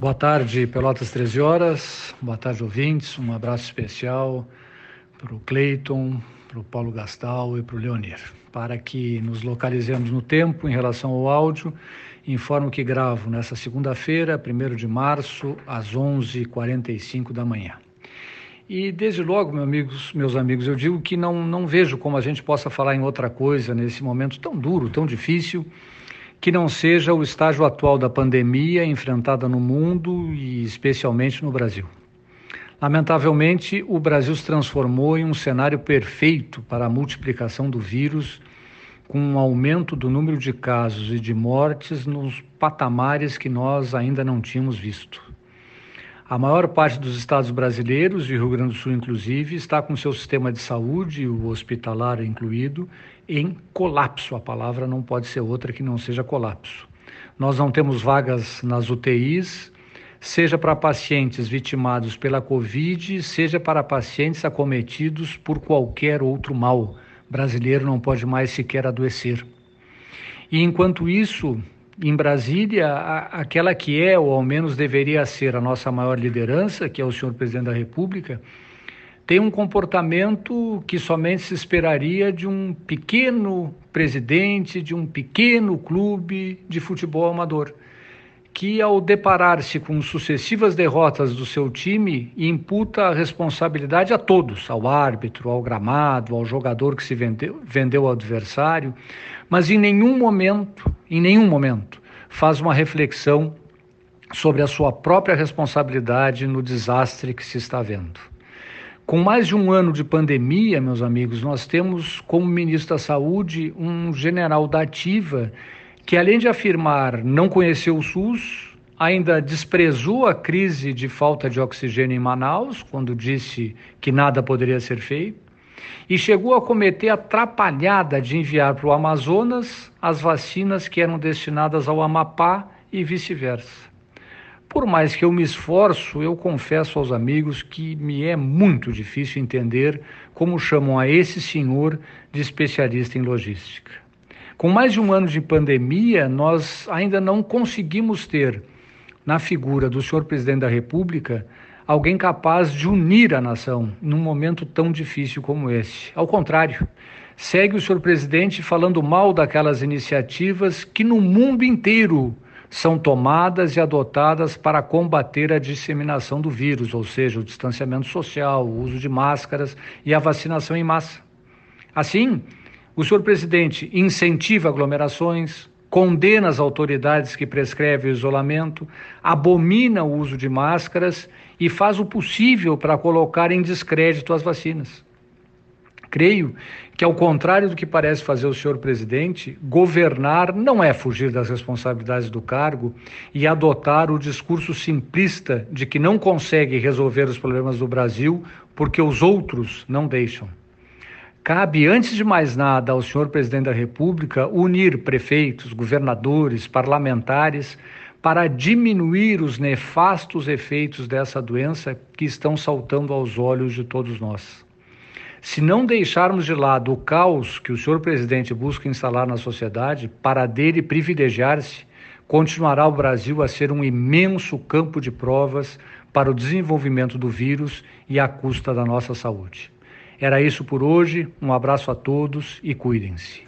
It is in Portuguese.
Boa tarde, Pelotas 13 horas. Boa tarde, ouvintes. Um abraço especial para o Cleiton, para o Paulo Gastal e para o Leonir. Para que nos localizemos no tempo em relação ao áudio, informo que gravo nessa segunda-feira, 1 de março, às 11h45 da manhã. E desde logo, meus amigos, meus amigos, eu digo que não, não vejo como a gente possa falar em outra coisa nesse momento tão duro, tão difícil que não seja o estágio atual da pandemia enfrentada no mundo e especialmente no Brasil. Lamentavelmente, o Brasil se transformou em um cenário perfeito para a multiplicação do vírus, com um aumento do número de casos e de mortes nos patamares que nós ainda não tínhamos visto. A maior parte dos estados brasileiros, e Rio Grande do Sul inclusive, está com seu sistema de saúde, o hospitalar incluído, em colapso. A palavra não pode ser outra que não seja colapso. Nós não temos vagas nas UTIs, seja para pacientes vitimados pela Covid, seja para pacientes acometidos por qualquer outro mal. O brasileiro não pode mais sequer adoecer. E enquanto isso, em Brasília, a, aquela que é, ou ao menos deveria ser, a nossa maior liderança, que é o senhor presidente da República, tem um comportamento que somente se esperaria de um pequeno presidente de um pequeno clube de futebol amador, que, ao deparar-se com sucessivas derrotas do seu time, imputa a responsabilidade a todos, ao árbitro, ao gramado, ao jogador que se vendeu, vendeu ao adversário, mas em nenhum momento, em nenhum momento, faz uma reflexão sobre a sua própria responsabilidade no desastre que se está vendo. Com mais de um ano de pandemia, meus amigos, nós temos como ministro da Saúde um general da Ativa que, além de afirmar não conhecer o SUS, ainda desprezou a crise de falta de oxigênio em Manaus, quando disse que nada poderia ser feito e chegou a cometer a atrapalhada de enviar para o Amazonas as vacinas que eram destinadas ao Amapá e vice-versa. Por mais que eu me esforço, eu confesso aos amigos que me é muito difícil entender como chamam a esse senhor de especialista em logística. Com mais de um ano de pandemia, nós ainda não conseguimos ter, na figura do senhor presidente da República, alguém capaz de unir a nação num momento tão difícil como esse. Ao contrário, segue o senhor presidente falando mal daquelas iniciativas que no mundo inteiro são tomadas e adotadas para combater a disseminação do vírus, ou seja, o distanciamento social, o uso de máscaras e a vacinação em massa. Assim, o senhor presidente incentiva aglomerações, condena as autoridades que prescrevem o isolamento, abomina o uso de máscaras e faz o possível para colocar em descrédito as vacinas. Creio que, ao contrário do que parece fazer o senhor presidente, governar não é fugir das responsabilidades do cargo e adotar o discurso simplista de que não consegue resolver os problemas do Brasil porque os outros não deixam. Cabe, antes de mais nada, ao senhor presidente da República unir prefeitos, governadores, parlamentares para diminuir os nefastos efeitos dessa doença que estão saltando aos olhos de todos nós. Se não deixarmos de lado o caos que o senhor presidente busca instalar na sociedade para dele privilegiar-se, continuará o Brasil a ser um imenso campo de provas para o desenvolvimento do vírus e à custa da nossa saúde. Era isso por hoje. Um abraço a todos e cuidem-se.